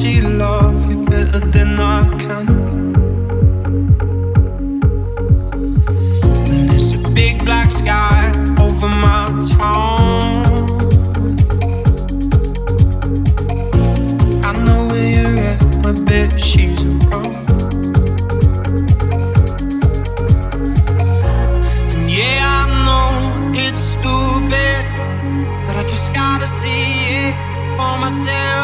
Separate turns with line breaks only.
she love you better than I can? And there's a big black sky over my town. I know where you're at, my bed she's around. And yeah, I know it's stupid, but I just gotta see it for myself.